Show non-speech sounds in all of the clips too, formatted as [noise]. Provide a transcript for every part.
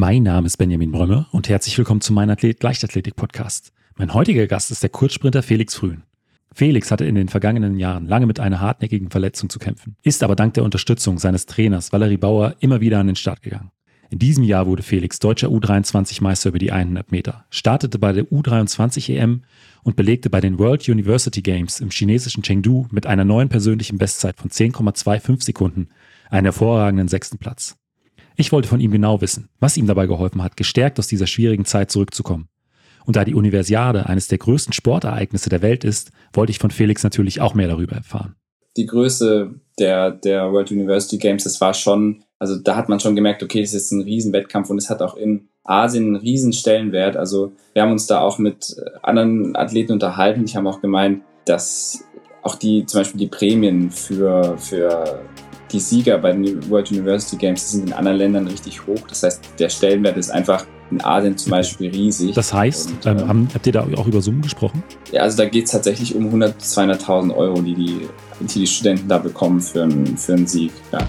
Mein Name ist Benjamin Brömme und herzlich willkommen zu meinem Athlet Leichtathletik Podcast. Mein heutiger Gast ist der Kurzsprinter Felix Frühen. Felix hatte in den vergangenen Jahren lange mit einer hartnäckigen Verletzung zu kämpfen, ist aber dank der Unterstützung seines Trainers Valerie Bauer immer wieder an den Start gegangen. In diesem Jahr wurde Felix deutscher U23-Meister über die 100 Meter, startete bei der U23-EM und belegte bei den World University Games im chinesischen Chengdu mit einer neuen persönlichen Bestzeit von 10,25 Sekunden einen hervorragenden sechsten Platz. Ich wollte von ihm genau wissen, was ihm dabei geholfen hat, gestärkt aus dieser schwierigen Zeit zurückzukommen. Und da die Universiade eines der größten Sportereignisse der Welt ist, wollte ich von Felix natürlich auch mehr darüber erfahren. Die Größe der, der World University Games, das war schon, also da hat man schon gemerkt, okay, das ist ein Riesenwettkampf und es hat auch in Asien einen riesen Stellenwert. Also wir haben uns da auch mit anderen Athleten unterhalten. Ich habe auch gemeint, dass auch die, zum Beispiel die Prämien für, für die Sieger bei den World University Games sind in anderen Ländern richtig hoch. Das heißt, der Stellenwert ist einfach in Asien zum Beispiel riesig. Das heißt, und, ähm, haben, habt ihr da auch über Summen gesprochen? Ja, also da geht es tatsächlich um 100.000, 200.000 Euro, die die, die die Studenten da bekommen für einen, für einen Sieg. Ja.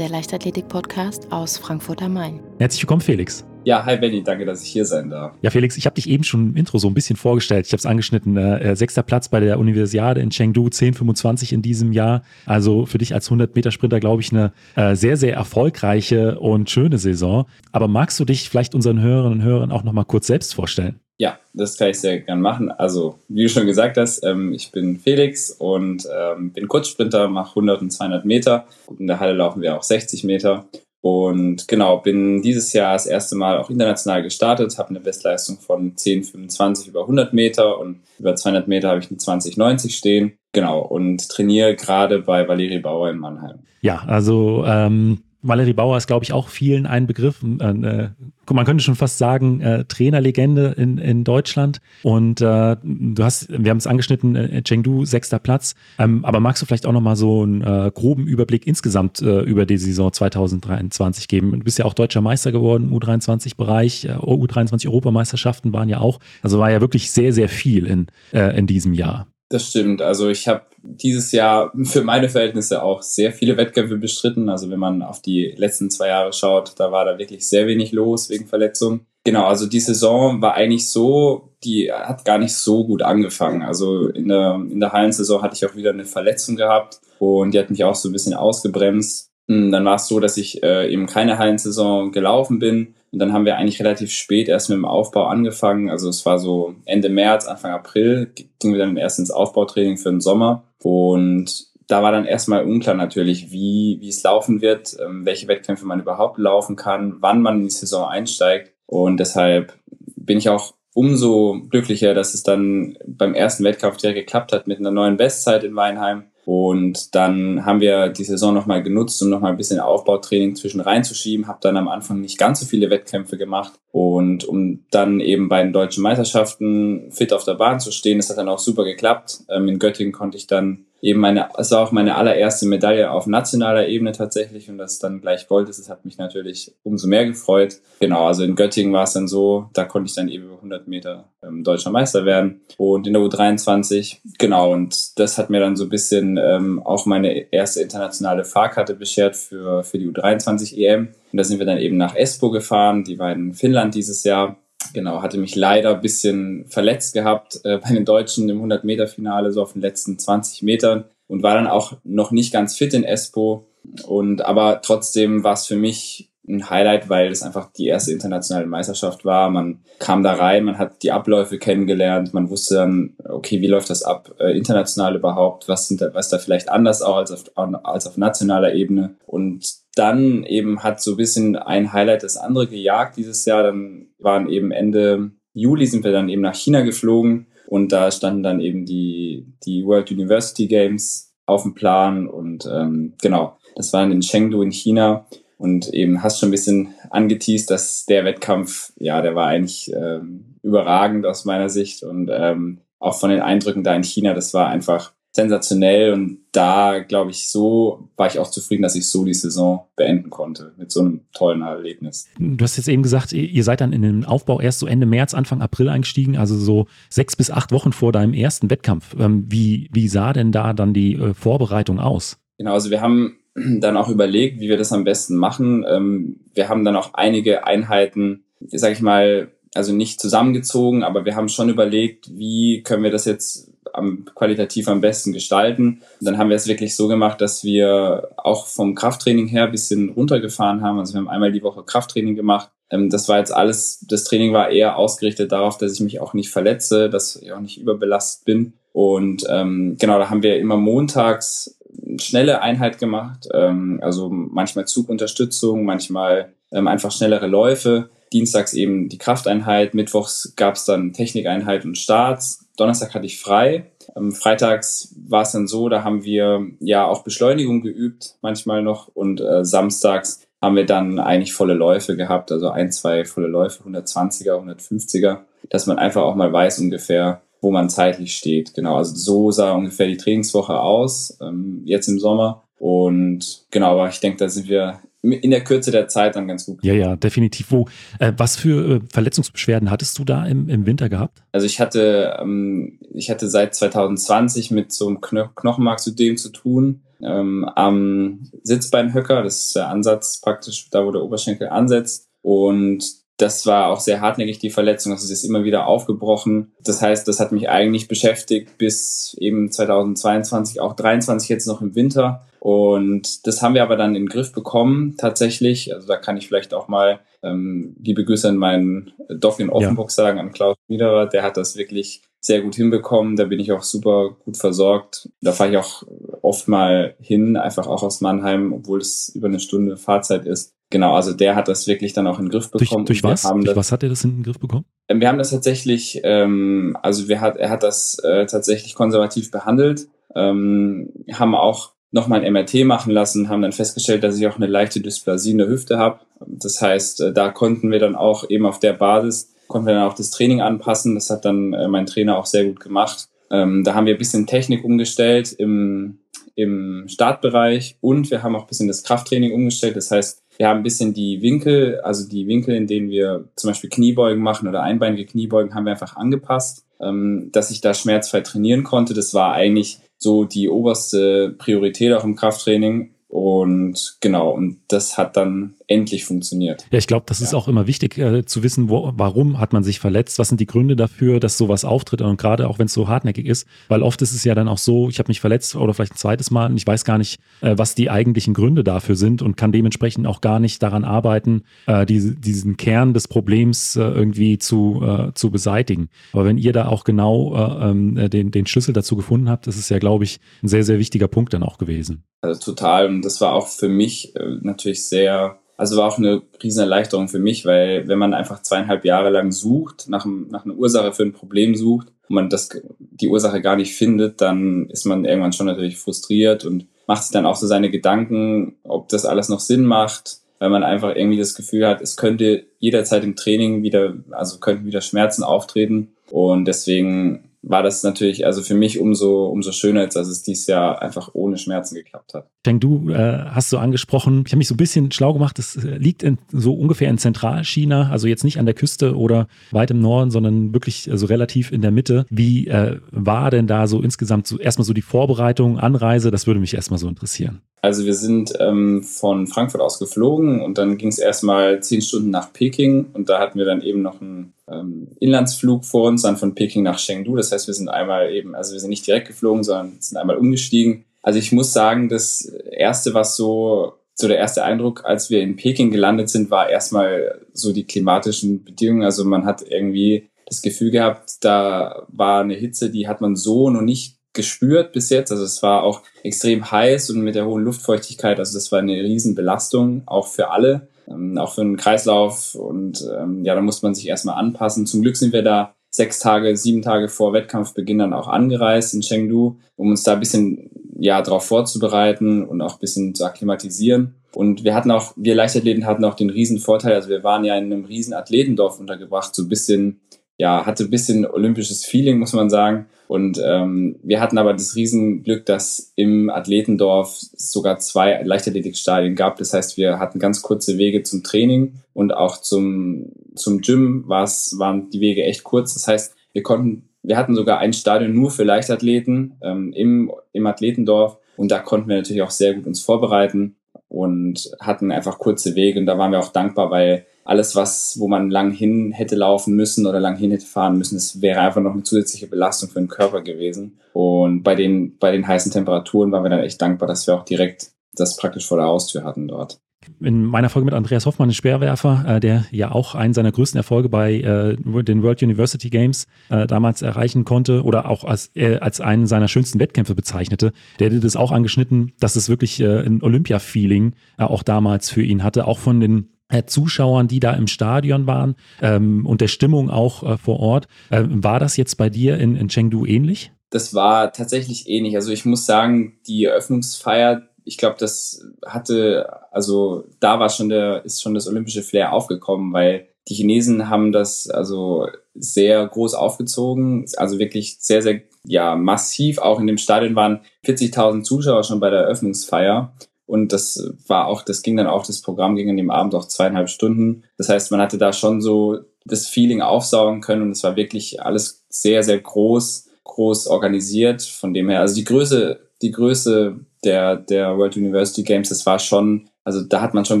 Der Leichtathletik-Podcast aus Frankfurt am Main. Herzlich willkommen, Felix. Ja, hi Benny, danke, dass ich hier sein darf. Ja, Felix, ich habe dich eben schon im Intro so ein bisschen vorgestellt. Ich habe es angeschnitten. Äh, sechster Platz bei der Universiade in Chengdu, 10,25 in diesem Jahr. Also für dich als 100-Meter-Sprinter, glaube ich, eine äh, sehr, sehr erfolgreiche und schöne Saison. Aber magst du dich vielleicht unseren Hörerinnen und Hörern auch nochmal kurz selbst vorstellen? Ja, das kann ich sehr gern machen. Also, wie du schon gesagt hast, ähm, ich bin Felix und ähm, bin Kurzsprinter, mache 100 und 200 Meter. In der Halle laufen wir auch 60 Meter. Und genau, bin dieses Jahr das erste Mal auch international gestartet, habe eine Bestleistung von 10,25 über 100 Meter und über 200 Meter habe ich eine 20,90 stehen. Genau, und trainiere gerade bei Valerie Bauer in Mannheim. Ja, also ähm, Valerie Bauer ist, glaube ich, auch vielen ein Begriff. Äh, man könnte schon fast sagen, äh, Trainerlegende in, in Deutschland. Und äh, du hast, wir haben es angeschnitten, äh, Chengdu, sechster Platz. Ähm, aber magst du vielleicht auch nochmal so einen äh, groben Überblick insgesamt äh, über die Saison 2023 geben? Du bist ja auch deutscher Meister geworden, U23-Bereich, äh, U23-Europameisterschaften waren ja auch. Also war ja wirklich sehr, sehr viel in, äh, in diesem Jahr. Das stimmt. Also ich habe dieses Jahr für meine Verhältnisse auch sehr viele Wettkämpfe bestritten. Also wenn man auf die letzten zwei Jahre schaut, da war da wirklich sehr wenig los wegen Verletzungen. Genau, also die Saison war eigentlich so, die hat gar nicht so gut angefangen. Also in der, in der Hallensaison hatte ich auch wieder eine Verletzung gehabt und die hat mich auch so ein bisschen ausgebremst. Hm, dann war es so, dass ich äh, eben keine Hallensaison gelaufen bin und dann haben wir eigentlich relativ spät erst mit dem Aufbau angefangen. Also es war so Ende März, Anfang April, gingen wir dann erst ins Aufbautraining für den Sommer. Und da war dann erstmal unklar natürlich, wie, wie es laufen wird, ähm, welche Wettkämpfe man überhaupt laufen kann, wann man in die Saison einsteigt. Und deshalb bin ich auch umso glücklicher, dass es dann beim ersten Wettkampf direkt geklappt hat mit einer neuen Bestzeit in Weinheim. Und dann haben wir die Saison nochmal genutzt, um nochmal ein bisschen Aufbautraining zwischen reinzuschieben. Habe dann am Anfang nicht ganz so viele Wettkämpfe gemacht. Und um dann eben bei den deutschen Meisterschaften fit auf der Bahn zu stehen, das hat dann auch super geklappt. Ähm, in Göttingen konnte ich dann eben meine, es war auch meine allererste Medaille auf nationaler Ebene tatsächlich und das dann gleich Gold ist, das hat mich natürlich umso mehr gefreut. Genau, also in Göttingen war es dann so, da konnte ich dann eben über 100 Meter ähm, deutscher Meister werden und in der U23, genau, und das hat mir dann so ein bisschen ähm, auch meine erste internationale Fahrkarte beschert für, für die U23 EM. Und da sind wir dann eben nach Espoo gefahren, die war in Finnland dieses Jahr Genau, hatte mich leider ein bisschen verletzt gehabt äh, bei den Deutschen im 100-Meter-Finale, so auf den letzten 20 Metern und war dann auch noch nicht ganz fit in Espoo. Und aber trotzdem war es für mich ein Highlight, weil es einfach die erste internationale Meisterschaft war. Man kam da rein, man hat die Abläufe kennengelernt, man wusste dann, okay, wie läuft das ab äh, international überhaupt? Was sind da, was da vielleicht anders auch als auf, als auf nationaler Ebene? Und dann eben hat so ein bisschen ein Highlight das andere gejagt dieses Jahr. Dann waren eben Ende Juli sind wir dann eben nach China geflogen und da standen dann eben die, die World University Games auf dem Plan und ähm, genau, das waren in Chengdu in China und eben hast schon ein bisschen angeteased, dass der Wettkampf, ja, der war eigentlich ähm, überragend aus meiner Sicht und ähm, auch von den Eindrücken da in China, das war einfach sensationell und da glaube ich so war ich auch zufrieden, dass ich so die Saison beenden konnte mit so einem tollen Erlebnis. Du hast jetzt eben gesagt, ihr seid dann in den Aufbau erst so Ende März, Anfang April eingestiegen, also so sechs bis acht Wochen vor deinem ersten Wettkampf. Ähm, wie, wie sah denn da dann die äh, Vorbereitung aus? Genau, also wir haben [clears throat] dann auch überlegt, wie wir das am besten machen. Ähm, wir haben dann auch einige Einheiten, sag ich mal, also nicht zusammengezogen, aber wir haben schon überlegt, wie können wir das jetzt am, qualitativ am besten gestalten. Und dann haben wir es wirklich so gemacht, dass wir auch vom Krafttraining her ein bisschen runtergefahren haben. Also wir haben einmal die Woche Krafttraining gemacht. Ähm, das war jetzt alles, das Training war eher ausgerichtet darauf, dass ich mich auch nicht verletze, dass ich auch nicht überbelastet bin. Und ähm, genau, da haben wir immer montags eine schnelle Einheit gemacht, ähm, also manchmal Zugunterstützung, manchmal ähm, einfach schnellere Läufe. Dienstags eben die Krafteinheit, mittwochs gab es dann Technikeinheit und Starts, Donnerstag hatte ich frei. Ähm, freitags war es dann so, da haben wir ja auch Beschleunigung geübt, manchmal noch. Und äh, samstags haben wir dann eigentlich volle Läufe gehabt, also ein, zwei volle Läufe, 120er, 150er, dass man einfach auch mal weiß ungefähr, wo man zeitlich steht. Genau, also so sah ungefähr die Trainingswoche aus, ähm, jetzt im Sommer. Und genau, aber ich denke, da sind wir in der Kürze der Zeit dann ganz gut. Ja, ja, definitiv. Wo, äh, was für äh, Verletzungsbeschwerden hattest du da im, im Winter gehabt? Also ich hatte, ähm, ich hatte seit 2020 mit so einem Kno Knochenmarksödem zu tun. Ähm, am Sitzbeinhöcker, das ist der Ansatz praktisch, da wo der Oberschenkel ansetzt. Und das war auch sehr hartnäckig, die Verletzung. Also es ist immer wieder aufgebrochen. Das heißt, das hat mich eigentlich beschäftigt bis eben 2022, auch 23 jetzt noch im Winter. Und das haben wir aber dann in den Griff bekommen, tatsächlich. Also da kann ich vielleicht auch mal ähm, liebe Grüße an meinen Doc in Offenburg ja. sagen, an Klaus Wiederer. Der hat das wirklich sehr gut hinbekommen. Da bin ich auch super gut versorgt. Da fahre ich auch oft mal hin, einfach auch aus Mannheim, obwohl es über eine Stunde Fahrzeit ist. Genau, also der hat das wirklich dann auch in den Griff bekommen. Durch, durch was? Durch das, was hat er das in den Griff bekommen? Ähm, wir haben das tatsächlich, ähm, also wir hat, er hat das äh, tatsächlich konservativ behandelt, ähm, haben auch nochmal ein MRT machen lassen, haben dann festgestellt, dass ich auch eine leichte Dysplasie in der Hüfte habe. Das heißt, äh, da konnten wir dann auch eben auf der Basis, konnten wir dann auch das Training anpassen. Das hat dann äh, mein Trainer auch sehr gut gemacht. Ähm, da haben wir ein bisschen Technik umgestellt im, im Startbereich und wir haben auch ein bisschen das Krafttraining umgestellt. Das heißt, wir haben ein bisschen die Winkel, also die Winkel, in denen wir zum Beispiel Kniebeugen machen oder einbeinige Kniebeugen, haben wir einfach angepasst, ähm, dass ich da schmerzfrei trainieren konnte. Das war eigentlich so die oberste Priorität auch im Krafttraining. Und genau, und das hat dann endlich funktioniert. Ja, ich glaube, das ja. ist auch immer wichtig äh, zu wissen, wo, warum hat man sich verletzt, was sind die Gründe dafür, dass sowas auftritt und gerade auch wenn es so hartnäckig ist, weil oft ist es ja dann auch so, ich habe mich verletzt oder vielleicht ein zweites Mal und ich weiß gar nicht, äh, was die eigentlichen Gründe dafür sind und kann dementsprechend auch gar nicht daran arbeiten, äh, diese, diesen Kern des Problems äh, irgendwie zu, äh, zu beseitigen. Aber wenn ihr da auch genau äh, ähm, den, den Schlüssel dazu gefunden habt, das ist ja, glaube ich, ein sehr, sehr wichtiger Punkt dann auch gewesen. Also total und das war auch für mich natürlich sehr also war auch eine riesen Erleichterung für mich, weil wenn man einfach zweieinhalb Jahre lang sucht, nach, nach einer Ursache für ein Problem sucht und man das, die Ursache gar nicht findet, dann ist man irgendwann schon natürlich frustriert und macht sich dann auch so seine Gedanken, ob das alles noch Sinn macht, weil man einfach irgendwie das Gefühl hat, es könnte jederzeit im Training wieder, also könnten wieder Schmerzen auftreten. Und deswegen war das natürlich also für mich umso, umso schöner, als dass es dieses Jahr einfach ohne Schmerzen geklappt hat. Denk du äh, hast so angesprochen, ich habe mich so ein bisschen schlau gemacht, es äh, liegt in, so ungefähr in Zentralchina, also jetzt nicht an der Küste oder weit im Norden, sondern wirklich so also relativ in der Mitte. Wie äh, war denn da so insgesamt so erstmal so die Vorbereitung, Anreise? Das würde mich erstmal so interessieren. Also wir sind ähm, von Frankfurt aus geflogen und dann ging es erstmal zehn Stunden nach Peking und da hatten wir dann eben noch einen ähm, Inlandsflug vor uns, dann von Peking nach Chengdu. Das heißt, wir sind einmal eben, also wir sind nicht direkt geflogen, sondern sind einmal umgestiegen. Also ich muss sagen, das erste, was so, so der erste Eindruck, als wir in Peking gelandet sind, war erstmal so die klimatischen Bedingungen. Also man hat irgendwie das Gefühl gehabt, da war eine Hitze, die hat man so noch nicht gespürt bis jetzt. Also es war auch extrem heiß und mit der hohen Luftfeuchtigkeit. Also das war eine Riesenbelastung, auch für alle ähm, auch für einen Kreislauf. Und ähm, ja, da muss man sich erstmal anpassen. Zum Glück sind wir da sechs Tage, sieben Tage vor Wettkampfbeginn dann auch angereist in Chengdu, um uns da ein bisschen ja darauf vorzubereiten und auch ein bisschen zu akklimatisieren. Und wir hatten auch, wir Leichtathleten hatten auch den riesen Vorteil, also wir waren ja in einem riesen Athletendorf untergebracht, so ein bisschen ja, hatte ein bisschen olympisches Feeling, muss man sagen. Und ähm, wir hatten aber das Riesenglück, dass im Athletendorf sogar zwei Leichtathletikstadien gab. Das heißt, wir hatten ganz kurze Wege zum Training und auch zum, zum Gym war's, waren die Wege echt kurz. Das heißt, wir konnten, wir hatten sogar ein Stadion nur für Leichtathleten ähm, im, im Athletendorf und da konnten wir natürlich auch sehr gut uns vorbereiten und hatten einfach kurze Wege und da waren wir auch dankbar, weil alles, was, wo man lang hin hätte laufen müssen oder lang hin hätte fahren müssen, das wäre einfach noch eine zusätzliche Belastung für den Körper gewesen. Und bei den, bei den heißen Temperaturen waren wir dann echt dankbar, dass wir auch direkt das praktisch vor der Haustür hatten dort. In meiner Folge mit Andreas Hoffmann, Speerwerfer, äh, der ja auch einen seiner größten Erfolge bei äh, den World University Games äh, damals erreichen konnte oder auch als, äh, als einen seiner schönsten Wettkämpfe bezeichnete, der hätte das auch angeschnitten, dass es wirklich äh, ein Olympia-Feeling äh, auch damals für ihn hatte, auch von den Zuschauern, die da im Stadion waren ähm, und der Stimmung auch äh, vor Ort. Äh, war das jetzt bei dir in, in Chengdu ähnlich? Das war tatsächlich ähnlich. Also ich muss sagen, die Eröffnungsfeier, ich glaube, das hatte, also da war schon der, ist schon das olympische Flair aufgekommen, weil die Chinesen haben das also sehr groß aufgezogen, also wirklich sehr, sehr, ja, massiv. Auch in dem Stadion waren 40.000 Zuschauer schon bei der Eröffnungsfeier. Und das war auch, das ging dann auch, das Programm ging an dem Abend auch zweieinhalb Stunden. Das heißt, man hatte da schon so das Feeling aufsaugen können und es war wirklich alles sehr, sehr groß, groß organisiert. Von dem her, also die Größe, die Größe der, der World University Games, das war schon, also da hat man schon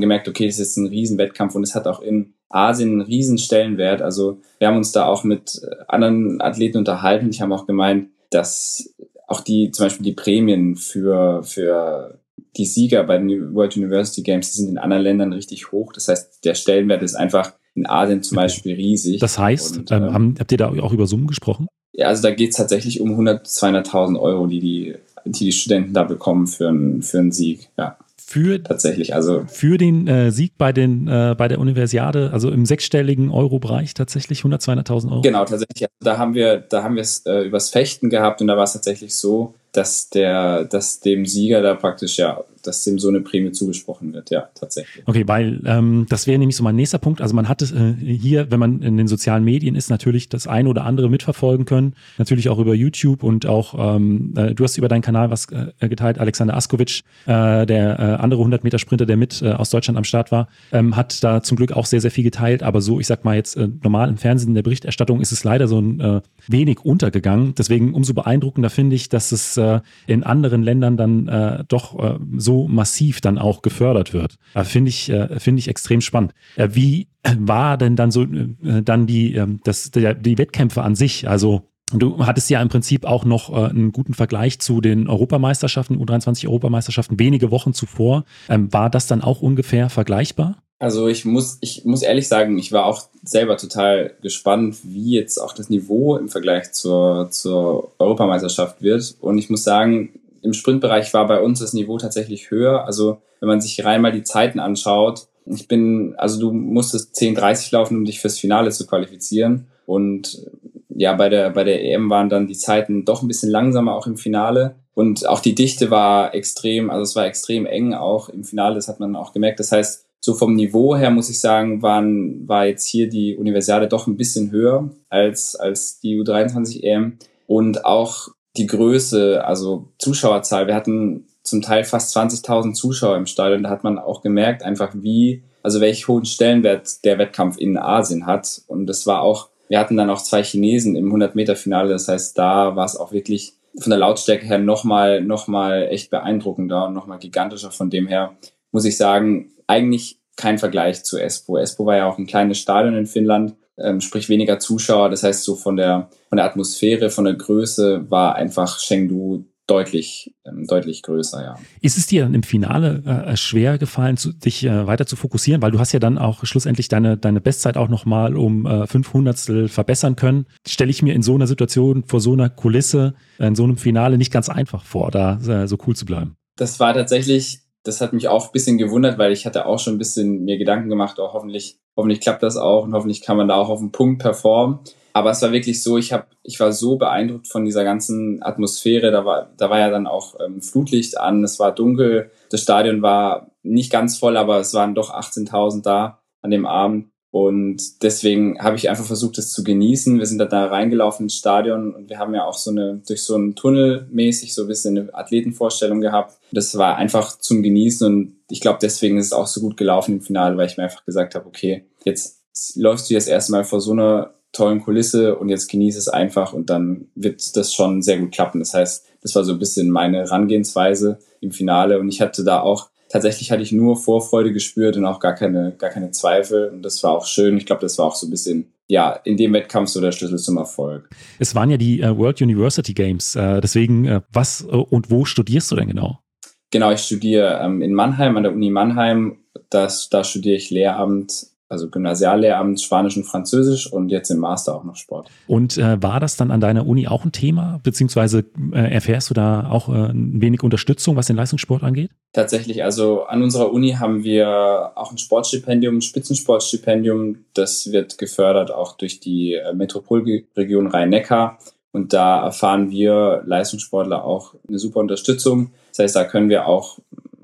gemerkt, okay, das ist ein Riesenwettkampf und es hat auch in Asien einen riesen Stellenwert. Also wir haben uns da auch mit anderen Athleten unterhalten. Ich habe auch gemeint, dass auch die, zum Beispiel die Prämien für, für die Sieger bei den World University Games, die sind in anderen Ländern richtig hoch. Das heißt, der Stellenwert ist einfach in Asien zum Beispiel riesig. Das heißt, Und, ähm, ähm, habt ihr da auch über Summen gesprochen? Ja, also da geht es tatsächlich um 100, 200.000 Euro, die die, die die Studenten da bekommen für, einen für einen Sieg. Ja für tatsächlich also für den äh, Sieg bei den äh, bei der Universiade also im sechsstelligen Euro-Bereich tatsächlich 100 200.000 Euro genau tatsächlich also da haben wir da haben wir es äh, übers Fechten gehabt und da war es tatsächlich so dass der, dass dem Sieger da praktisch ja, dass dem so eine Prämie zugesprochen wird, ja, tatsächlich. Okay, weil ähm, das wäre nämlich so mein nächster Punkt. Also man hat es äh, hier, wenn man in den sozialen Medien ist, natürlich das eine oder andere mitverfolgen können. Natürlich auch über YouTube und auch, ähm, äh, du hast über deinen Kanal was äh, geteilt, Alexander Askovic, äh, der äh, andere 100 Meter Sprinter, der mit äh, aus Deutschland am Start war, ähm, hat da zum Glück auch sehr, sehr viel geteilt. Aber so, ich sag mal jetzt normal im Fernsehen in der Berichterstattung ist es leider so ein wenig untergegangen. Deswegen umso beeindruckender finde ich, dass es in anderen Ländern dann doch äh, massiv dann auch gefördert wird. Äh, finde ich, finde ich extrem spannend. Äh, wie war denn dann so äh, dann die, äh, das, die Wettkämpfe an sich? Also Du hattest ja im Prinzip auch noch äh, einen guten Vergleich zu den Europameisterschaften, U23-Europameisterschaften wenige Wochen zuvor. Ähm, war das dann auch ungefähr vergleichbar? Also ich muss, ich muss ehrlich sagen, ich war auch selber total gespannt, wie jetzt auch das Niveau im Vergleich zur, zur Europameisterschaft wird. Und ich muss sagen, im Sprintbereich war bei uns das Niveau tatsächlich höher. Also wenn man sich rein mal die Zeiten anschaut, ich bin, also du musstest 10,30 laufen, um dich fürs Finale zu qualifizieren. Und ja, bei der, bei der EM waren dann die Zeiten doch ein bisschen langsamer auch im Finale. Und auch die Dichte war extrem, also es war extrem eng auch im Finale, das hat man auch gemerkt. Das heißt, so vom Niveau her muss ich sagen, waren, war jetzt hier die Universiade doch ein bisschen höher als, als die U23 EM. Und auch die Größe, also Zuschauerzahl. Wir hatten zum Teil fast 20.000 Zuschauer im Stadion. Da hat man auch gemerkt, einfach wie, also welch hohen Stellenwert der Wettkampf in Asien hat. Und das war auch, wir hatten dann auch zwei Chinesen im 100-Meter-Finale. Das heißt, da war es auch wirklich von der Lautstärke her nochmal, nochmal echt beeindruckender und nochmal gigantischer. Von dem her muss ich sagen, eigentlich kein Vergleich zu Espoo. Espoo war ja auch ein kleines Stadion in Finnland, ähm, sprich weniger Zuschauer. Das heißt, so von der, von der Atmosphäre, von der Größe war einfach Chengdu deutlich, ähm, deutlich größer, ja. Ist es dir dann im Finale äh, schwer gefallen, zu, dich äh, weiter zu fokussieren? Weil du hast ja dann auch schlussendlich deine, deine Bestzeit auch nochmal um äh, fünf Hundertstel verbessern können. Stelle ich mir in so einer Situation, vor so einer Kulisse, in so einem Finale nicht ganz einfach vor, da äh, so cool zu bleiben. Das war tatsächlich das hat mich auch ein bisschen gewundert, weil ich hatte auch schon ein bisschen mir Gedanken gemacht, oh, hoffentlich, hoffentlich klappt das auch und hoffentlich kann man da auch auf den Punkt performen. Aber es war wirklich so, ich habe, ich war so beeindruckt von dieser ganzen Atmosphäre. Da war, da war ja dann auch ähm, Flutlicht an, es war dunkel, das Stadion war nicht ganz voll, aber es waren doch 18.000 da an dem Abend. Und deswegen habe ich einfach versucht, es zu genießen. Wir sind da, da reingelaufen ins Stadion und wir haben ja auch so eine, durch so einen Tunnel mäßig so ein bisschen eine Athletenvorstellung gehabt. Das war einfach zum Genießen und ich glaube, deswegen ist es auch so gut gelaufen im Finale, weil ich mir einfach gesagt habe, okay, jetzt läufst du jetzt erstmal vor so einer tollen Kulisse und jetzt genieße es einfach und dann wird das schon sehr gut klappen. Das heißt, das war so ein bisschen meine Herangehensweise im Finale und ich hatte da auch tatsächlich hatte ich nur Vorfreude gespürt und auch gar keine, gar keine Zweifel. Und das war auch schön. Ich glaube, das war auch so ein bisschen, ja, in dem Wettkampf so der Schlüssel zum Erfolg. Es waren ja die äh, World University Games. Äh, deswegen, äh, was äh, und wo studierst du denn genau? Genau, ich studiere ähm, in Mannheim, an der Uni Mannheim. Das, da studiere ich Lehramt also Gymnasiallehramt Spanisch und Französisch und jetzt im Master auch noch Sport. Und äh, war das dann an deiner Uni auch ein Thema, beziehungsweise äh, erfährst du da auch äh, ein wenig Unterstützung, was den Leistungssport angeht? Tatsächlich, also an unserer Uni haben wir auch ein Sportstipendium, ein Spitzensportstipendium. Das wird gefördert auch durch die äh, Metropolregion Rhein-Neckar. Und da erfahren wir Leistungssportler auch eine super Unterstützung. Das heißt, da können wir auch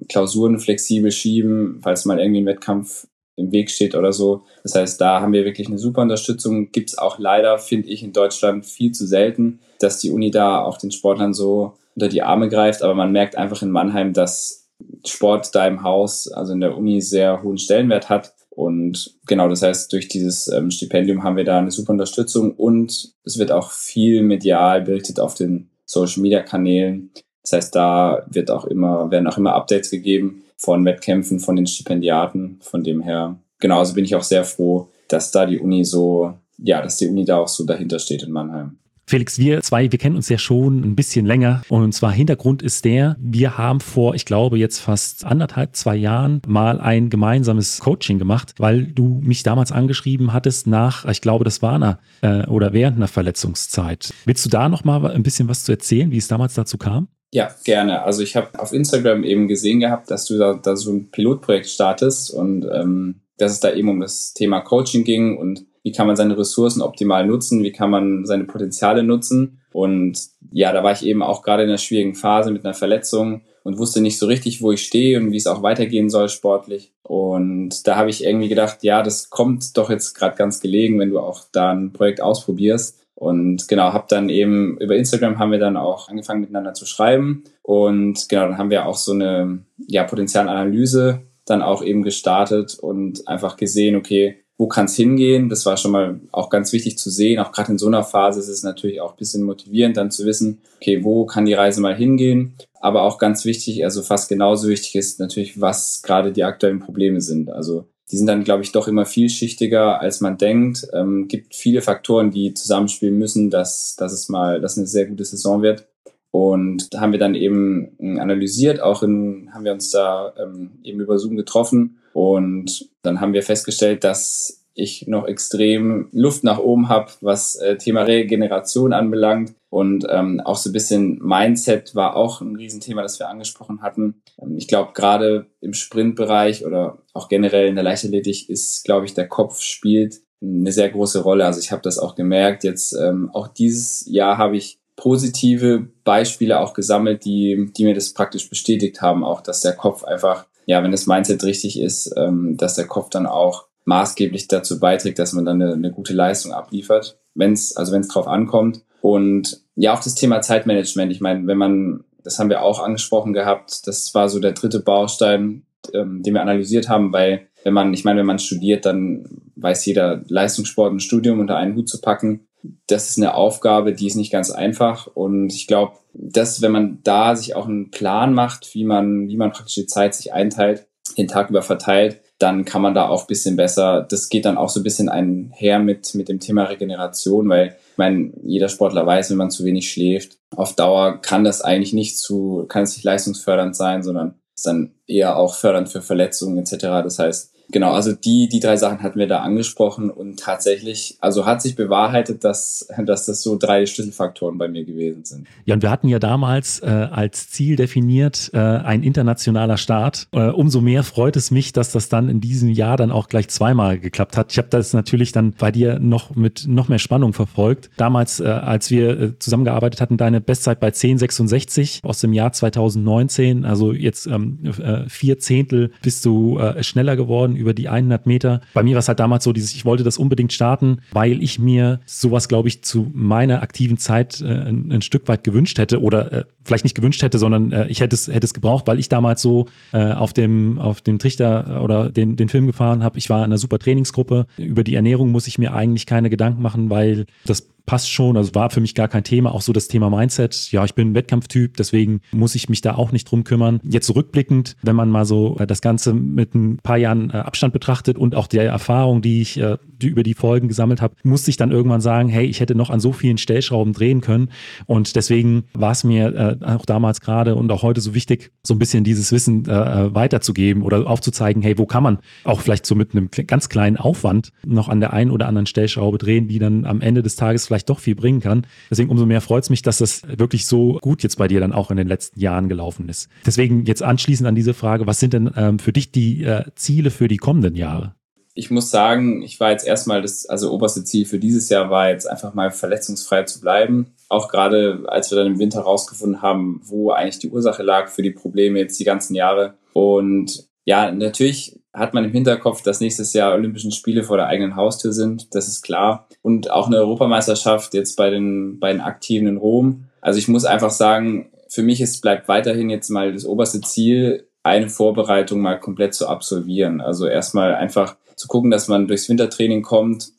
Klausuren flexibel schieben, falls mal irgendwie ein Wettkampf im Weg steht oder so. Das heißt, da haben wir wirklich eine super Unterstützung. Gibt es auch leider, finde ich, in Deutschland viel zu selten, dass die Uni da auch den Sportlern so unter die Arme greift. Aber man merkt einfach in Mannheim, dass Sport da im Haus, also in der Uni, sehr hohen Stellenwert hat. Und genau, das heißt, durch dieses ähm, Stipendium haben wir da eine super Unterstützung und es wird auch viel medial berichtet auf den Social Media Kanälen. Das heißt, da wird auch immer, werden auch immer Updates gegeben von Wettkämpfen, von den Stipendiaten. Von dem her, genauso bin ich auch sehr froh, dass da die Uni so, ja, dass die Uni da auch so dahinter steht in Mannheim. Felix, wir zwei, wir kennen uns ja schon ein bisschen länger. Und zwar Hintergrund ist der, wir haben vor, ich glaube, jetzt fast anderthalb, zwei Jahren mal ein gemeinsames Coaching gemacht, weil du mich damals angeschrieben hattest nach, ich glaube, das war einer äh, oder während einer Verletzungszeit. Willst du da noch mal ein bisschen was zu erzählen, wie es damals dazu kam? Ja, gerne. Also ich habe auf Instagram eben gesehen gehabt, dass du da, da so ein Pilotprojekt startest und ähm, dass es da eben um das Thema Coaching ging und wie kann man seine Ressourcen optimal nutzen, wie kann man seine Potenziale nutzen. Und ja, da war ich eben auch gerade in einer schwierigen Phase mit einer Verletzung und wusste nicht so richtig, wo ich stehe und wie es auch weitergehen soll sportlich. Und da habe ich irgendwie gedacht, ja, das kommt doch jetzt gerade ganz gelegen, wenn du auch da ein Projekt ausprobierst. Und genau, habe dann eben über Instagram haben wir dann auch angefangen miteinander zu schreiben. Und genau, dann haben wir auch so eine ja, Potenzialanalyse dann auch eben gestartet und einfach gesehen, okay, wo kann es hingehen? Das war schon mal auch ganz wichtig zu sehen. Auch gerade in so einer Phase ist es natürlich auch ein bisschen motivierend, dann zu wissen, okay, wo kann die Reise mal hingehen? Aber auch ganz wichtig, also fast genauso wichtig ist natürlich, was gerade die aktuellen Probleme sind. Also die sind dann, glaube ich, doch immer vielschichtiger, als man denkt. Ähm, gibt viele Faktoren, die zusammenspielen müssen, dass, dass es mal, dass eine sehr gute Saison wird. Und da haben wir dann eben ähm, analysiert, auch in, haben wir uns da ähm, eben über Zoom getroffen und dann haben wir festgestellt, dass ich noch extrem Luft nach oben habe, was äh, Thema Regeneration anbelangt. Und ähm, auch so ein bisschen Mindset war auch ein Riesenthema, das wir angesprochen hatten. Ähm, ich glaube, gerade im Sprintbereich oder auch generell in der Leichtathletik ist, glaube ich, der Kopf spielt eine sehr große Rolle. Also ich habe das auch gemerkt. Jetzt ähm, auch dieses Jahr habe ich positive Beispiele auch gesammelt, die, die mir das praktisch bestätigt haben, auch dass der Kopf einfach, ja, wenn das Mindset richtig ist, ähm, dass der Kopf dann auch maßgeblich dazu beiträgt, dass man dann eine, eine gute Leistung abliefert, wenn es also wenn es drauf ankommt. Und ja, auch das Thema Zeitmanagement. Ich meine, wenn man, das haben wir auch angesprochen gehabt, das war so der dritte Baustein, ähm, den wir analysiert haben, weil wenn man, ich meine, wenn man studiert, dann weiß jeder, Leistungssport und Studium unter einen Hut zu packen, das ist eine Aufgabe, die ist nicht ganz einfach. Und ich glaube, dass wenn man da sich auch einen Plan macht, wie man, wie man praktisch die Zeit sich einteilt, den Tag über verteilt, dann kann man da auch bisschen besser, das geht dann auch so ein bisschen einher mit, mit dem Thema Regeneration, weil ich meine, jeder Sportler weiß, wenn man zu wenig schläft, auf Dauer kann das eigentlich nicht zu, kann es nicht leistungsfördernd sein, sondern ist dann eher auch fördernd für Verletzungen etc. Das heißt, Genau, also die, die drei Sachen hatten wir da angesprochen und tatsächlich, also hat sich bewahrheitet, dass, dass das so drei Schlüsselfaktoren bei mir gewesen sind. Ja, und wir hatten ja damals äh, als Ziel definiert, äh, ein internationaler Start. Äh, umso mehr freut es mich, dass das dann in diesem Jahr dann auch gleich zweimal geklappt hat. Ich habe das natürlich dann bei dir noch mit noch mehr Spannung verfolgt. Damals, äh, als wir äh, zusammengearbeitet hatten, deine Bestzeit bei 10,66 aus dem Jahr 2019, also jetzt ähm, äh, vier Zehntel bist du äh, schneller geworden über die 100 Meter. Bei mir war es halt damals so, dieses, ich wollte das unbedingt starten, weil ich mir sowas, glaube ich, zu meiner aktiven Zeit äh, ein, ein, Stück weit gewünscht hätte oder äh, vielleicht nicht gewünscht hätte, sondern äh, ich hätte es, hätte es gebraucht, weil ich damals so äh, auf dem, auf dem Trichter oder den, den Film gefahren habe. Ich war in einer super Trainingsgruppe. Über die Ernährung muss ich mir eigentlich keine Gedanken machen, weil das passt schon. Also war für mich gar kein Thema. Auch so das Thema Mindset. Ja, ich bin ein Wettkampftyp, deswegen muss ich mich da auch nicht drum kümmern. Jetzt rückblickend, wenn man mal so äh, das Ganze mit ein paar Jahren äh, Abstand betrachtet und auch der Erfahrung, die ich äh, die über die Folgen gesammelt habe, musste ich dann irgendwann sagen, hey, ich hätte noch an so vielen Stellschrauben drehen können. Und deswegen war es mir auch damals gerade und auch heute so wichtig, so ein bisschen dieses Wissen weiterzugeben oder aufzuzeigen, hey, wo kann man auch vielleicht so mit einem ganz kleinen Aufwand noch an der einen oder anderen Stellschraube drehen, die dann am Ende des Tages vielleicht doch viel bringen kann. Deswegen umso mehr freut es mich, dass das wirklich so gut jetzt bei dir dann auch in den letzten Jahren gelaufen ist. Deswegen jetzt anschließend an diese Frage, was sind denn ähm, für dich die äh, Ziele für die kommenden Jahre? Ich muss sagen, ich war jetzt erstmal das, also oberste Ziel für dieses Jahr war jetzt einfach mal verletzungsfrei zu bleiben. Auch gerade als wir dann im Winter rausgefunden haben, wo eigentlich die Ursache lag für die Probleme jetzt die ganzen Jahre. Und ja, natürlich hat man im Hinterkopf, dass nächstes Jahr Olympischen Spiele vor der eigenen Haustür sind. Das ist klar. Und auch eine Europameisterschaft jetzt bei den, bei den Aktiven in Rom. Also ich muss einfach sagen, für mich ist, bleibt weiterhin jetzt mal das oberste Ziel, eine Vorbereitung mal komplett zu absolvieren. Also erstmal einfach zu gucken, dass man durchs Wintertraining kommt,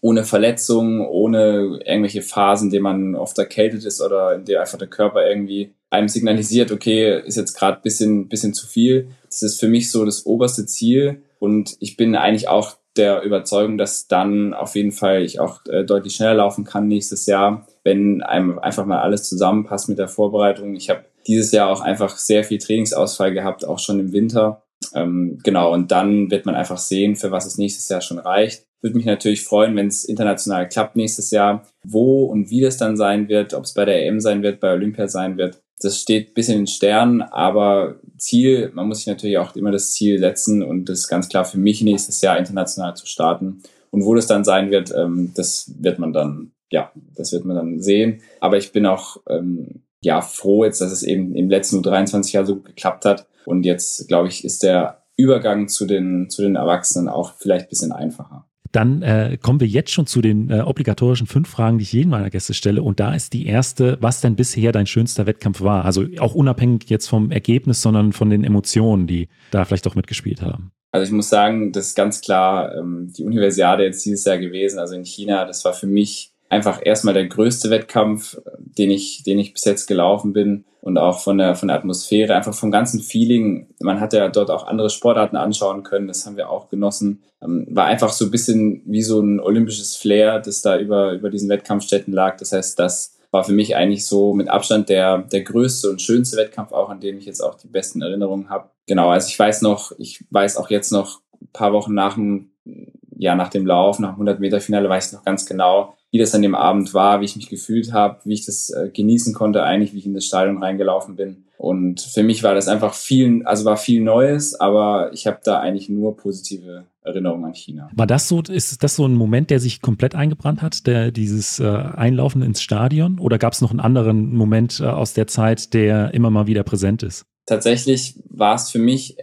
ohne Verletzungen, ohne irgendwelche Phasen, in denen man oft erkältet ist oder in denen einfach der Körper irgendwie einem signalisiert, okay, ist jetzt gerade bisschen, bisschen zu viel. Das ist für mich so das oberste Ziel und ich bin eigentlich auch der Überzeugung, dass dann auf jeden Fall ich auch äh, deutlich schneller laufen kann nächstes Jahr, wenn einem einfach mal alles zusammenpasst mit der Vorbereitung. Ich habe dieses Jahr auch einfach sehr viel Trainingsausfall gehabt, auch schon im Winter. Ähm, genau, und dann wird man einfach sehen, für was es nächstes Jahr schon reicht. Würde mich natürlich freuen, wenn es international klappt nächstes Jahr. Wo und wie das dann sein wird, ob es bei der EM sein wird, bei Olympia sein wird, das steht bis in den Sternen, aber Ziel, man muss sich natürlich auch immer das Ziel setzen und das ist ganz klar für mich nächstes Jahr international zu starten. Und wo das dann sein wird, ähm, das wird man dann, ja, das wird man dann sehen. Aber ich bin auch ähm, ja froh jetzt, dass es eben im letzten 23 Jahr so gut geklappt hat. Und jetzt, glaube ich, ist der Übergang zu den, zu den Erwachsenen auch vielleicht ein bisschen einfacher. Dann äh, kommen wir jetzt schon zu den äh, obligatorischen fünf Fragen, die ich jedem meiner Gäste stelle. Und da ist die erste, was denn bisher dein schönster Wettkampf war? Also auch unabhängig jetzt vom Ergebnis, sondern von den Emotionen, die da vielleicht doch mitgespielt haben. Also ich muss sagen, das ist ganz klar ähm, die Universiade jetzt dieses Jahr gewesen, also in China. Das war für mich einfach erstmal der größte Wettkampf, den ich, den ich bis jetzt gelaufen bin und auch von der, von der Atmosphäre, einfach vom ganzen Feeling. Man hat ja dort auch andere Sportarten anschauen können, das haben wir auch genossen. Ähm, war einfach so ein bisschen wie so ein olympisches Flair, das da über, über diesen Wettkampfstätten lag. Das heißt, das war für mich eigentlich so mit Abstand der, der größte und schönste Wettkampf auch, an dem ich jetzt auch die besten Erinnerungen habe. Genau, also ich weiß noch, ich weiß auch jetzt noch ein paar Wochen nach dem, ja, nach dem Lauf, nach dem 100 Meter Finale, weiß ich noch ganz genau, wie das an dem Abend war, wie ich mich gefühlt habe, wie ich das äh, genießen konnte, eigentlich, wie ich in das Stadion reingelaufen bin. Und für mich war das einfach viel, also war viel Neues, aber ich habe da eigentlich nur positive Erinnerungen an China. War das so, ist das so ein Moment, der sich komplett eingebrannt hat, der dieses äh, Einlaufen ins Stadion? Oder gab es noch einen anderen Moment äh, aus der Zeit, der immer mal wieder präsent ist? Tatsächlich war es für mich,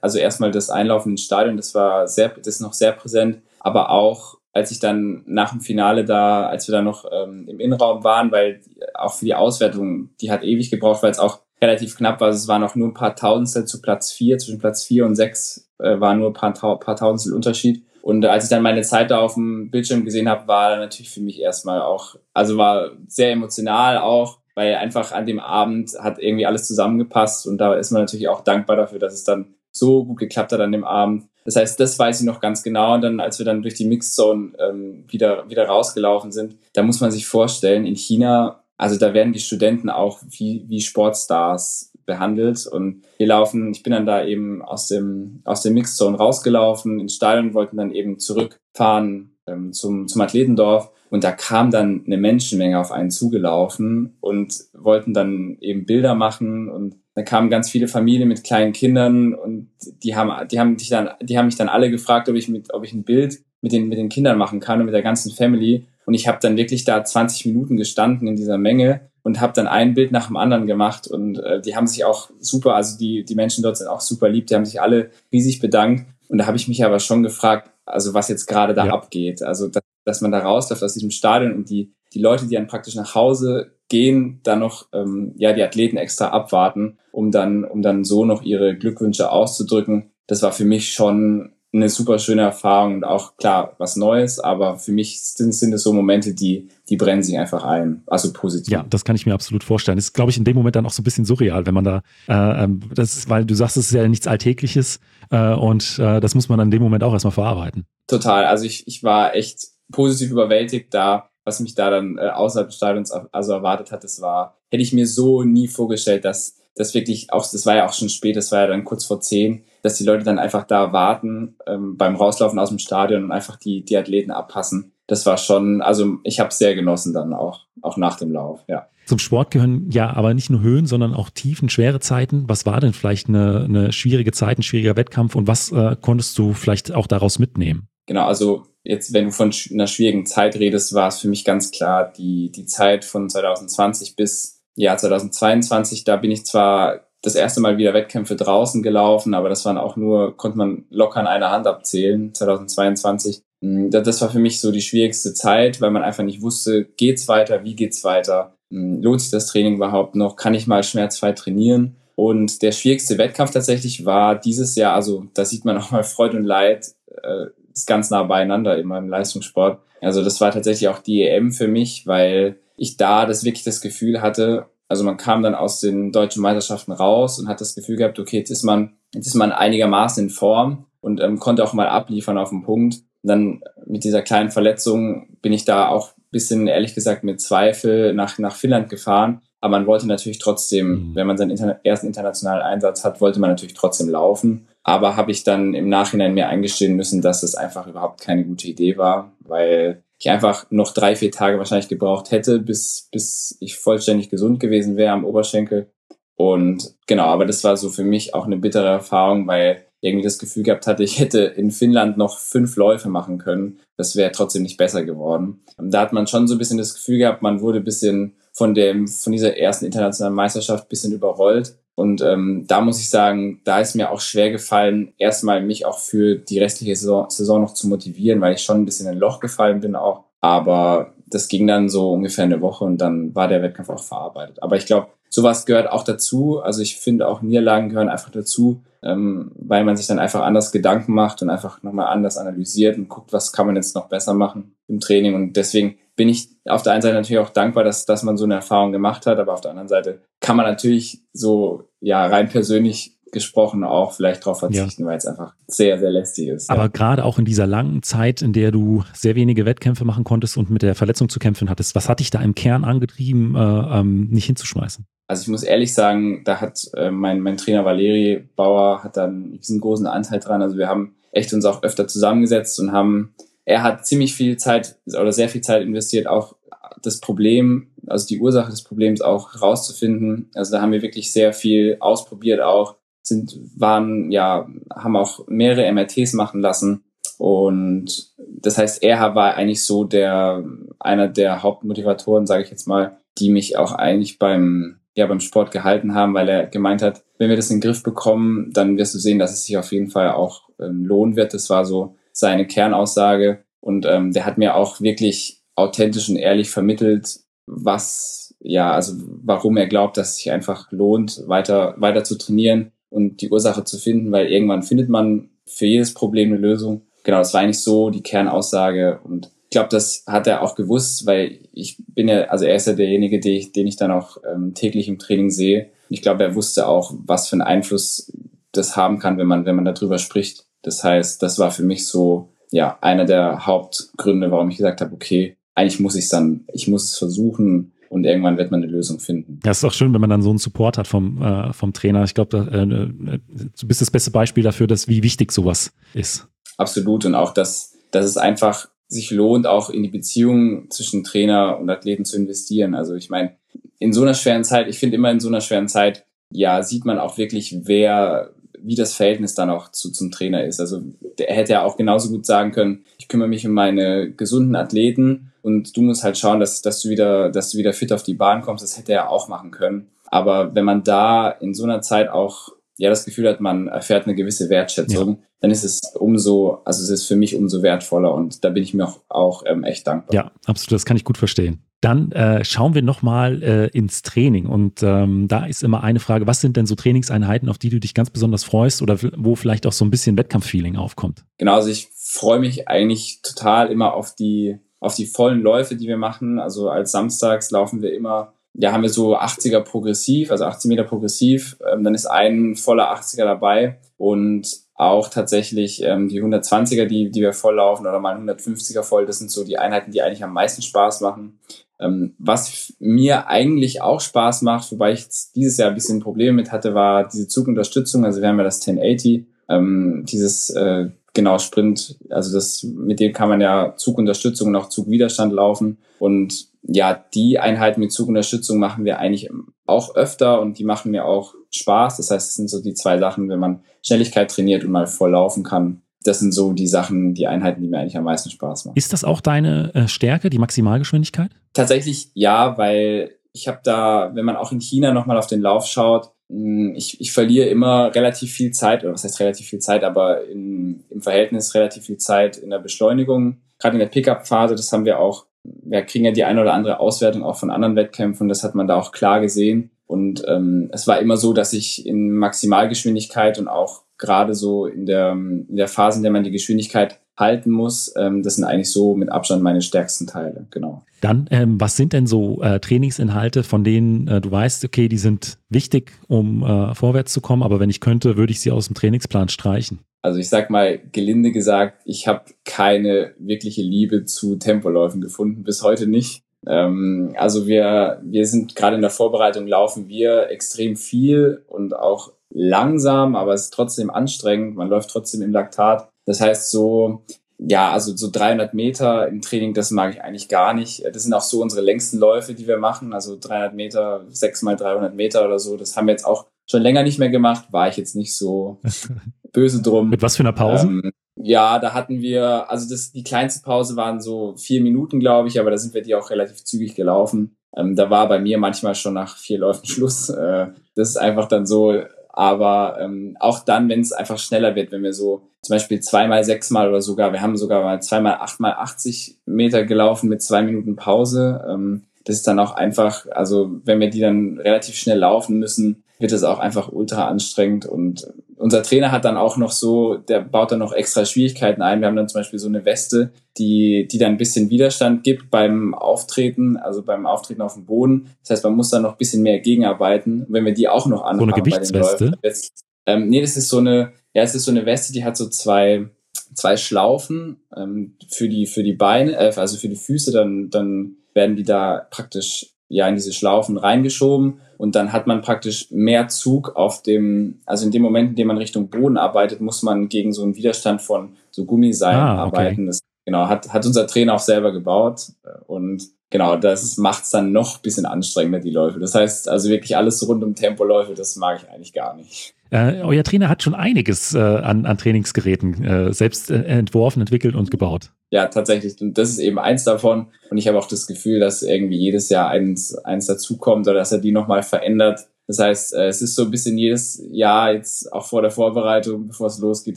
also erstmal das Einlaufen ins Stadion, das war sehr, das ist noch sehr präsent, aber auch als ich dann nach dem Finale da, als wir dann noch ähm, im Innenraum waren, weil auch für die Auswertung, die hat ewig gebraucht, weil es auch relativ knapp war. Also es waren noch nur ein paar Tausendstel zu Platz vier, zwischen Platz vier und sechs äh, war nur ein paar, paar Tausendstel Unterschied. Und als ich dann meine Zeit da auf dem Bildschirm gesehen habe, war natürlich für mich erstmal auch, also war sehr emotional auch, weil einfach an dem Abend hat irgendwie alles zusammengepasst und da ist man natürlich auch dankbar dafür, dass es dann so gut geklappt hat an dem Abend. Das heißt, das weiß ich noch ganz genau. Und dann, als wir dann durch die Mixzone ähm, wieder, wieder rausgelaufen sind, da muss man sich vorstellen, in China, also da werden die Studenten auch wie, wie Sportstars behandelt. Und wir laufen, ich bin dann da eben aus dem, aus dem Mixzone rausgelaufen ins Stadion, wollten dann eben zurückfahren ähm, zum, zum Athletendorf. Und da kam dann eine Menschenmenge auf einen zugelaufen und wollten dann eben Bilder machen und da kamen ganz viele Familien mit kleinen Kindern und die haben, die haben dich dann, die haben mich dann alle gefragt, ob ich mit, ob ich ein Bild mit den, mit den Kindern machen kann und mit der ganzen Family. Und ich habe dann wirklich da 20 Minuten gestanden in dieser Menge und habe dann ein Bild nach dem anderen gemacht und äh, die haben sich auch super, also die, die Menschen dort sind auch super lieb, die haben sich alle riesig bedankt. Und da habe ich mich aber schon gefragt, also was jetzt gerade da Ja. abgeht. Also dass, dass man da rausläuft aus diesem Stadion und die, die Leute, die dann praktisch nach Hause gehen, dann noch ähm, ja die Athleten extra abwarten, um dann, um dann so noch ihre Glückwünsche auszudrücken. Das war für mich schon eine super schöne Erfahrung und auch klar was Neues, aber für mich sind, sind es so Momente, die, die brennen sich einfach ein. Also positiv. Ja, das kann ich mir absolut vorstellen. Das ist, glaube ich, in dem Moment dann auch so ein bisschen surreal, wenn man da, äh, ähm, das ist, weil du sagst, es ist ja nichts Alltägliches äh, und äh, das muss man dann in dem Moment auch erstmal verarbeiten. Total. Also ich, ich war echt positiv überwältigt da, was mich da dann äh, außerhalb des Stadions also erwartet hat. Das war, hätte ich mir so nie vorgestellt, dass das wirklich auch, das war ja auch schon spät, das war ja dann kurz vor zehn, dass die Leute dann einfach da warten ähm, beim Rauslaufen aus dem Stadion und einfach die, die Athleten abpassen. Das war schon, also ich habe sehr genossen dann auch, auch nach dem Lauf, ja. Zum Sport gehören ja aber nicht nur Höhen, sondern auch Tiefen, schwere Zeiten. Was war denn vielleicht eine, eine schwierige Zeit, ein schwieriger Wettkampf und was äh, konntest du vielleicht auch daraus mitnehmen? Genau, also jetzt, wenn du von einer schwierigen Zeit redest, war es für mich ganz klar die, die Zeit von 2020 bis ja, 2022. Da bin ich zwar das erste Mal wieder Wettkämpfe draußen gelaufen, aber das waren auch nur, konnte man locker an einer Hand abzählen, 2022. Mm, da- Das war für mich so die schwierigste Zeit, weil man einfach nicht wusste, geht's weiter, wie geht's weiter, Mm, lohnt sich das Training überhaupt noch, kann ich mal schmerzfrei trainieren? Und der schwierigste Wettkampf tatsächlich war dieses Jahr, also da sieht man auch mal Freude und Leid, äh, ist ganz nah beieinander immer im Leistungssport. Also das war tatsächlich auch die EM für mich, weil ich da das wirklich das Gefühl hatte, also man kam dann aus den deutschen Meisterschaften raus und hat das Gefühl gehabt, okay, jetzt ist man, jetzt ist man einigermaßen in Form und ähm, konnte auch mal abliefern auf den Punkt. Und dann mit dieser kleinen Verletzung bin ich da auch ein bisschen, ehrlich gesagt, mit Zweifel nach, nach Finnland gefahren. Aber man wollte natürlich trotzdem, Mhm. wenn man seinen interna ersten internationalen Einsatz hat, wollte man natürlich trotzdem laufen. Aber habe ich dann im Nachhinein mir eingestehen müssen, dass es einfach überhaupt keine gute Idee war, weil ich einfach noch drei, vier Tage wahrscheinlich gebraucht hätte, bis, bis ich vollständig gesund gewesen wäre am Oberschenkel. Und genau, aber das war so für mich auch eine bittere Erfahrung, weil irgendwie das Gefühl gehabt hatte, ich hätte in Finnland noch fünf Läufe machen können. Das wäre trotzdem nicht besser geworden. Da hat man schon so ein bisschen das Gefühl gehabt, man wurde ein bisschen von dem, von dieser ersten internationalen Meisterschaft ein bisschen überrollt. Und ähm, da muss ich sagen, da ist mir auch schwer gefallen, erstmal mich auch für die restliche Saison, Saison noch zu motivieren, weil ich schon ein bisschen in ein Loch gefallen bin auch. Aber das ging dann so ungefähr eine Woche und dann war der Wettkampf auch verarbeitet. Aber ich glaube, sowas gehört auch dazu. Also ich finde auch Niederlagen gehören einfach dazu, ähm, weil man sich dann einfach anders Gedanken macht und einfach nochmal anders analysiert und guckt, was kann man jetzt noch besser machen im Training. Und deswegen bin ich auf der einen Seite natürlich auch dankbar, dass, dass man so eine Erfahrung gemacht hat, aber auf der anderen Seite kann man natürlich so, ja, rein persönlich gesprochen auch vielleicht darauf verzichten, weil es einfach sehr, sehr lästig ist. Aber ja. gerade auch in dieser langen Zeit, in der du sehr wenige Wettkämpfe machen konntest und mit der Verletzung zu kämpfen hattest, was hat dich da im Kern angetrieben, äh, ähm, nicht hinzuschmeißen? Also ich muss ehrlich sagen, da hat äh, mein, mein Trainer Valeri Bauer hat dann diesen großen Anteil dran. Also wir haben echt uns auch öfter zusammengesetzt und haben, er hat ziemlich viel Zeit oder sehr viel Zeit investiert, auch das Problem, also die Ursache des Problems auch rauszufinden. Also da haben wir wirklich sehr viel ausprobiert auch, sind, waren, ja, haben auch mehrere MRTs machen lassen. Und das heißt, er war eigentlich so der, einer der Hauptmotivatoren, sage ich jetzt mal, die mich auch eigentlich beim, ja, beim Sport gehalten haben, weil er gemeint hat, wenn wir das in den Griff bekommen, dann wirst du sehen, dass es sich auf jeden Fall auch ähm, lohnen wird. Das war so seine Kernaussage. Und ähm, der hat mir auch wirklich authentisch und ehrlich vermittelt, was, ja, also warum er glaubt, dass es sich einfach lohnt, weiter, weiter zu trainieren und die Ursache zu finden, weil irgendwann findet man für jedes Problem eine Lösung. Genau, das war eigentlich so die Kernaussage und ich glaube, das hat er auch gewusst, weil ich bin ja, also er ist ja derjenige, den ich, den ich dann auch ähm, täglich im Training sehe. Ich glaube, er wusste auch, was für einen Einfluss das haben kann, wenn man, wenn man darüber spricht. Das heißt, das war für mich so, ja, einer der Hauptgründe, warum ich gesagt habe, okay, eigentlich muss ich es dann, ich muss es versuchen und irgendwann wird man eine Lösung finden. Ja, ist auch schön, wenn man dann so einen Support hat vom, äh, vom Trainer. Ich glaube, äh, äh, du bist das beste Beispiel dafür, dass wie wichtig sowas ist. Absolut. Und auch, dass, dass es einfach sich lohnt, auch in die Beziehung zwischen Trainer und Athleten zu investieren. Also ich meine, in so einer schweren Zeit, ich finde immer in so einer schweren Zeit, ja, sieht man auch wirklich, wer, wie das Verhältnis dann auch zu, zum Trainer ist. Also der hätte ja auch genauso gut sagen können, ich kümmere mich um meine gesunden Athleten und du musst halt schauen, dass, dass du wieder, dass du wieder fit auf die Bahn kommst. Das hätte er auch machen können. Aber wenn man da in so einer Zeit auch ja das Gefühl hat, man erfährt eine gewisse Wertschätzung, dann ist es umso, also es ist für mich umso wertvoller und da bin ich mir auch, auch ähm, echt dankbar. Ja, absolut, das kann ich gut verstehen. Dann äh, schauen wir nochmal äh, ins Training und ähm, da ist immer eine Frage, was sind denn so Trainingseinheiten, auf die du dich ganz besonders freust oder wo vielleicht auch so ein bisschen Wettkampffeeling aufkommt? Genau, also ich freue mich eigentlich total immer auf die, auf die vollen Läufe, die wir machen. Also als Samstags laufen wir immer ja, haben wir so 80er progressiv, also 80 Meter progressiv. Ähm, dann ist ein voller 80er dabei und auch tatsächlich ähm, die 120er, die, die wir voll laufen oder mal 150er voll. Das sind so die Einheiten, die eigentlich am meisten Spaß machen. Ähm, was mir eigentlich auch Spaß macht, wobei ich dieses Jahr ein bisschen Probleme mit hatte, war diese Zugunterstützung. Also wir haben ja das 1080, ähm, dieses äh, genau Sprint, also das mit dem kann man ja Zugunterstützung und auch Zugwiderstand laufen. Und ja, die Einheiten mit Zugunterstützung machen wir eigentlich auch öfter und die machen mir auch Spaß. Das heißt, es sind so die zwei Sachen, wenn man Schnelligkeit trainiert und mal voll laufen kann. Das sind so die Sachen, die Einheiten, die mir eigentlich am meisten Spaß machen. Ist das auch deine äh, Stärke, die Maximalgeschwindigkeit? Tatsächlich ja, weil ich habe da, wenn man auch in China nochmal auf den Lauf schaut, ich, ich verliere immer relativ viel Zeit, oder was heißt relativ viel Zeit, aber in, im Verhältnis relativ viel Zeit in der Beschleunigung. Gerade in der Pickup-Phase, das haben wir auch wir kriegen ja die eine oder andere Auswertung auch von anderen Wettkämpfen. Das hat man da auch klar gesehen. Und ähm, es war immer so, dass ich in Maximalgeschwindigkeit und auch gerade so in der, in der Phase, in der man die Geschwindigkeit halten muss, ähm, das sind eigentlich so mit Abstand meine stärksten Teile, genau. Dann, ähm, was sind denn so äh, Trainingsinhalte, von denen äh, du weißt, okay, die sind wichtig, um äh, vorwärts zu kommen, aber wenn ich könnte, würde ich sie aus dem Trainingsplan streichen? Also ich sag mal gelinde gesagt, ich habe keine wirkliche Liebe zu Tempoläufen gefunden, bis heute nicht. Ähm, also wir, wir sind gerade in der Vorbereitung, laufen wir extrem viel und auch langsam, aber es ist trotzdem anstrengend. Man läuft trotzdem im Laktat. Das heißt so, ja, also so 300 Meter im Training, das mag ich eigentlich gar nicht. Das sind auch so unsere längsten Läufe, die wir machen. Also 300 Meter, 6 mal 300 Meter oder so. Das haben wir jetzt auch schon länger nicht mehr gemacht. War ich jetzt nicht so [laughs] böse drum. Mit was für einer Pause? Ähm, ja, da hatten wir, also das, die kleinste Pause waren so vier Minuten, glaube ich, aber da sind wir die auch relativ zügig gelaufen. Ähm, da war bei mir manchmal schon nach vier Läufen Schluss. Äh, das ist einfach dann so, aber ähm, auch dann, wenn es einfach schneller wird, wenn wir so zum Beispiel zweimal sechsmal oder sogar, wir haben sogar mal zweimal achtmal 80 Meter gelaufen mit zwei Minuten Pause. Ähm, das ist dann auch einfach, also wenn wir die dann relativ schnell laufen müssen, wird es auch einfach ultra anstrengend. Und unser Trainer hat dann auch noch so, der baut dann noch extra Schwierigkeiten ein. Wir haben dann zum Beispiel so eine Weste, die, die dann ein bisschen Widerstand gibt beim Auftreten, also beim Auftreten auf dem Boden. Das heißt, man muss dann noch ein bisschen mehr gegenarbeiten. wenn wir die auch noch anfangen. So eine Gewichtsweste? Jetzt, ähm, nee, das ist so eine, ja, es ist so eine Weste, die hat so zwei, zwei Schlaufen ähm, für die für die Beine, äh, also für die Füße, dann dann werden die da praktisch ja in diese Schlaufen reingeschoben und dann hat man praktisch mehr Zug auf dem, also in dem Moment, in dem man Richtung Boden arbeitet, muss man gegen so einen Widerstand von so Gummiseilen ah, okay. arbeiten. Das genau hat hat unser Trainer auch selber gebaut und genau das macht es dann noch bisschen anstrengender die Läufe. Das heißt also wirklich alles rund um Tempoläufe, das mag ich eigentlich gar nicht. Äh, euer Trainer hat schon einiges äh, an, an Trainingsgeräten äh, selbst äh, entworfen, entwickelt und gebaut. Ja, tatsächlich. Und das ist eben eins davon. Und ich habe auch das Gefühl, dass irgendwie jedes Jahr eins, eins dazukommt oder dass er die nochmal verändert. Das heißt, äh, es ist so ein bisschen jedes Jahr jetzt auch vor der Vorbereitung, bevor es losgeht,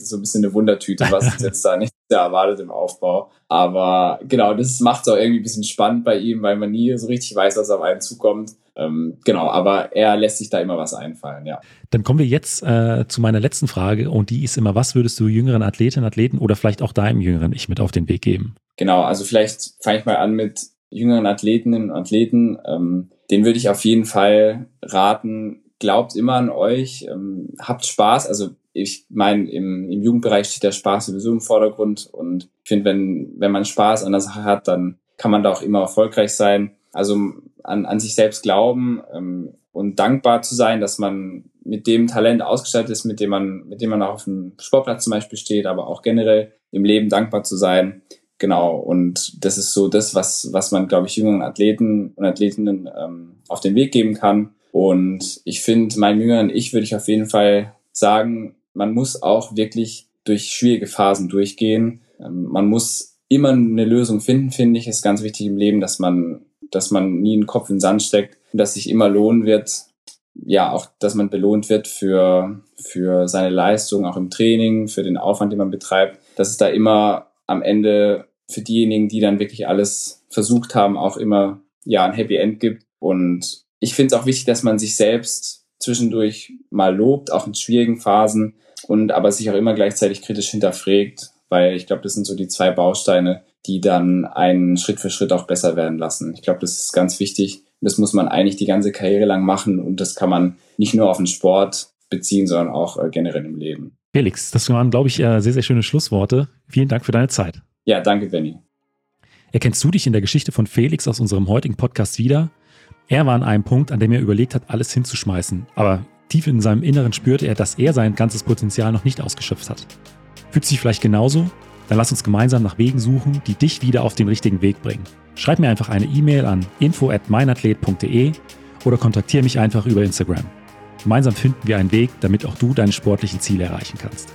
ist so ein bisschen eine Wundertüte, was uns jetzt da [laughs] nicht erwartet im Aufbau. Aber genau, das macht es auch irgendwie ein bisschen spannend bei ihm, weil man nie so richtig weiß, was auf einen zukommt. Ähm, genau, aber er lässt sich da immer was einfallen, ja. Dann kommen wir jetzt äh, zu meiner letzten Frage und die ist immer, was würdest du jüngeren Athletinnen, Athleten oder vielleicht auch deinem jüngeren Ich mit auf den Weg geben? Genau, also vielleicht fange ich mal an mit jüngeren Athletinnen und Athleten. Ähm, den würde ich auf jeden Fall raten, glaubt immer an euch, ähm, habt Spaß. Also ich meine, im, im Jugendbereich steht der Spaß sowieso im Vordergrund und ich finde, wenn, wenn man Spaß an der Sache hat, dann kann man da auch immer erfolgreich sein. Also an, an sich selbst glauben ähm, und dankbar zu sein, dass man mit dem Talent ausgestattet ist, mit dem man, mit dem man auch auf dem Sportplatz zum Beispiel steht, aber auch generell im Leben dankbar zu sein. Genau. Und das ist so das, was, was man, glaube ich, jüngeren Athleten und Athletinnen ähm, auf den Weg geben kann. Und ich finde, meinem jüngeren Ich würde ich auf jeden Fall sagen, man muss auch wirklich durch schwierige Phasen durchgehen. Ähm, man muss immer eine Lösung finden, finde ich, ist ganz wichtig im Leben, dass man dass man nie einen Kopf in den Sand steckt und dass sich immer lohnen wird, ja, auch, dass man belohnt wird für, für seine Leistung, auch im Training, für den Aufwand, den man betreibt, dass es da immer am Ende für diejenigen, die dann wirklich alles versucht haben, auch immer, ja, ein Happy End gibt. Und ich finde es auch wichtig, dass man sich selbst zwischendurch mal lobt, auch in schwierigen Phasen und aber sich auch immer gleichzeitig kritisch hinterfragt, weil ich glaube, das sind so die zwei Bausteine, die dann einen Schritt für Schritt auch besser werden lassen. Ich glaube, das ist ganz wichtig, das muss man eigentlich die ganze Karriere lang machen und das kann man nicht nur auf den Sport beziehen, sondern auch äh, generell im Leben. Felix, das waren, glaube ich, äh, sehr, sehr schöne Schlussworte. Vielen Dank für deine Zeit. Ja, danke, Benny. Erkennst du dich in der Geschichte von Felix aus unserem heutigen Podcast wieder? Er war an einem Punkt, an dem er überlegt hat, alles hinzuschmeißen, aber tief in seinem Inneren spürte er, dass er sein ganzes Potenzial noch nicht ausgeschöpft hat. Fühlt sich vielleicht genauso? Dann lass uns gemeinsam nach Wegen suchen, die dich wieder auf den richtigen Weg bringen. Schreib mir einfach eine E-Mail an info at meinathlet.de oder kontaktiere mich einfach über Instagram. Gemeinsam finden wir einen Weg, damit auch du deine sportlichen Ziele erreichen kannst.